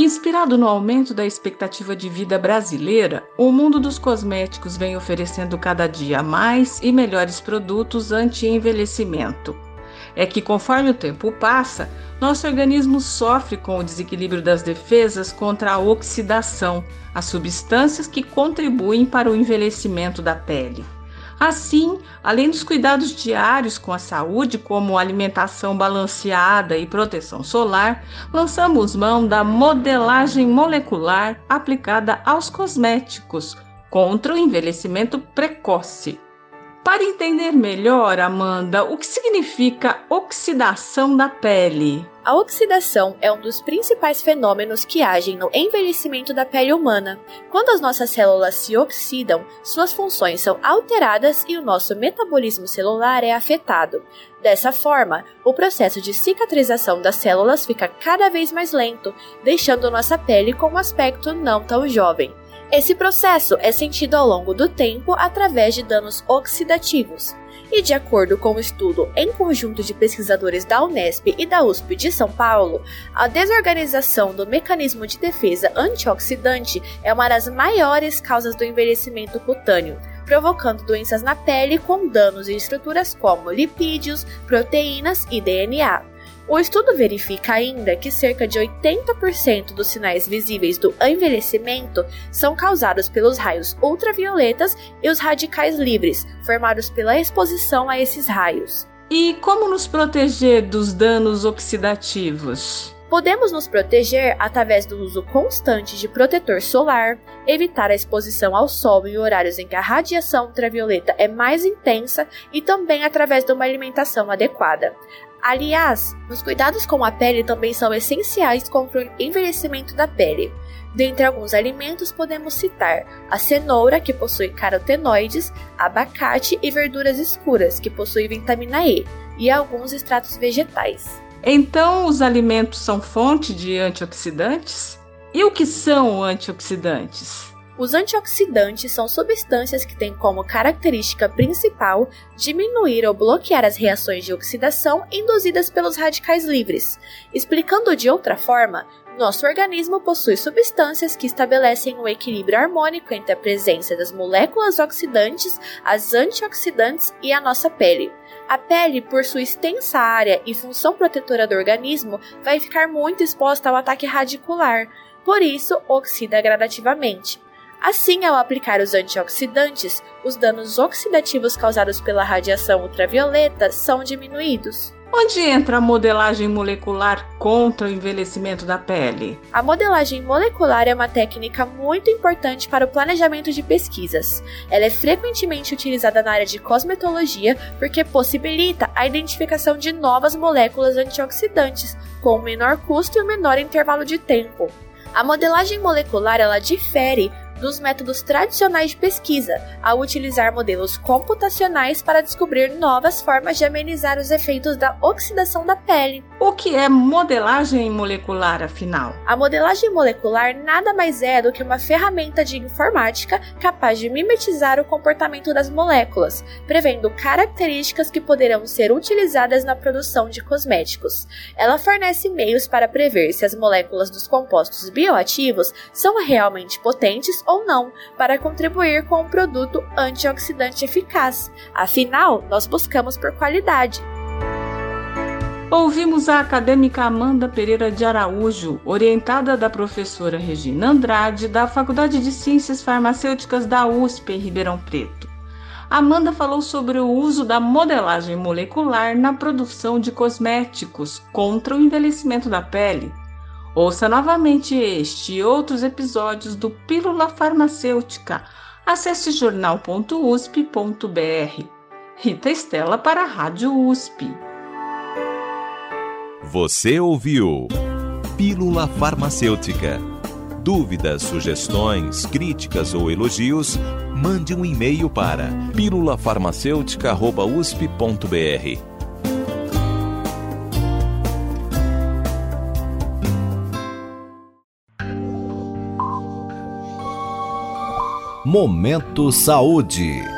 Inspirado no aumento da expectativa de vida brasileira, o mundo dos cosméticos vem oferecendo cada dia mais e melhores produtos anti-envelhecimento. É que conforme o tempo passa, nosso organismo sofre com o desequilíbrio das defesas contra a oxidação, as substâncias que contribuem para o envelhecimento da pele. Assim, além dos cuidados diários com a saúde, como alimentação balanceada e proteção solar, lançamos mão da modelagem molecular aplicada aos cosméticos contra o envelhecimento precoce. Para entender melhor, Amanda, o que significa oxidação da pele? A oxidação é um dos principais fenômenos que agem no envelhecimento da pele humana. Quando as nossas células se oxidam, suas funções são alteradas e o nosso metabolismo celular é afetado. Dessa forma, o processo de cicatrização das células fica cada vez mais lento, deixando nossa pele com um aspecto não tão jovem. Esse processo é sentido ao longo do tempo através de danos oxidativos. E de acordo com um estudo em conjunto de pesquisadores da Unesp e da USP de São Paulo, a desorganização do mecanismo de defesa antioxidante é uma das maiores causas do envelhecimento cutâneo, provocando doenças na pele com danos em estruturas como lipídios, proteínas e DNA. O estudo verifica ainda que cerca de 80% dos sinais visíveis do envelhecimento são causados pelos raios ultravioletas e os radicais livres, formados pela exposição a esses raios. E como nos proteger dos danos oxidativos? Podemos nos proteger através do uso constante de protetor solar, evitar a exposição ao sol em horários em que a radiação ultravioleta é mais intensa e também através de uma alimentação adequada. Aliás, os cuidados com a pele também são essenciais contra o envelhecimento da pele. Dentre alguns alimentos podemos citar a cenoura, que possui carotenoides, abacate e verduras escuras, que possuem vitamina E, e alguns extratos vegetais. Então, os alimentos são fonte de antioxidantes? E o que são antioxidantes? Os antioxidantes são substâncias que têm como característica principal diminuir ou bloquear as reações de oxidação induzidas pelos radicais livres. Explicando de outra forma, nosso organismo possui substâncias que estabelecem um equilíbrio harmônico entre a presença das moléculas oxidantes, as antioxidantes e a nossa pele. A pele, por sua extensa área e função protetora do organismo, vai ficar muito exposta ao ataque radicular, por isso oxida gradativamente. Assim, ao aplicar os antioxidantes, os danos oxidativos causados pela radiação ultravioleta são diminuídos. Onde entra a modelagem molecular contra o envelhecimento da pele? A modelagem molecular é uma técnica muito importante para o planejamento de pesquisas. Ela é frequentemente utilizada na área de cosmetologia porque possibilita a identificação de novas moléculas antioxidantes com um menor custo e um menor intervalo de tempo. A modelagem molecular ela difere dos métodos tradicionais de pesquisa, ao utilizar modelos computacionais para descobrir novas formas de amenizar os efeitos da oxidação da pele. O que é modelagem molecular, afinal? A modelagem molecular nada mais é do que uma ferramenta de informática capaz de mimetizar o comportamento das moléculas, prevendo características que poderão ser utilizadas na produção de cosméticos. Ela fornece meios para prever se as moléculas dos compostos bioativos são realmente potentes ou não, para contribuir com um produto antioxidante eficaz. Afinal, nós buscamos por qualidade. Ouvimos a acadêmica Amanda Pereira de Araújo, orientada da professora Regina Andrade, da Faculdade de Ciências Farmacêuticas da USP em Ribeirão Preto. Amanda falou sobre o uso da modelagem molecular na produção de cosméticos contra o envelhecimento da pele. Ouça novamente este e outros episódios do Pílula Farmacêutica. Acesse jornal.usp.br. Rita Estela para a Rádio USP. Você ouviu Pílula Farmacêutica Dúvidas, sugestões, críticas ou elogios, mande um e-mail para pílulafarmacêutica.usp.br. Momento Saúde.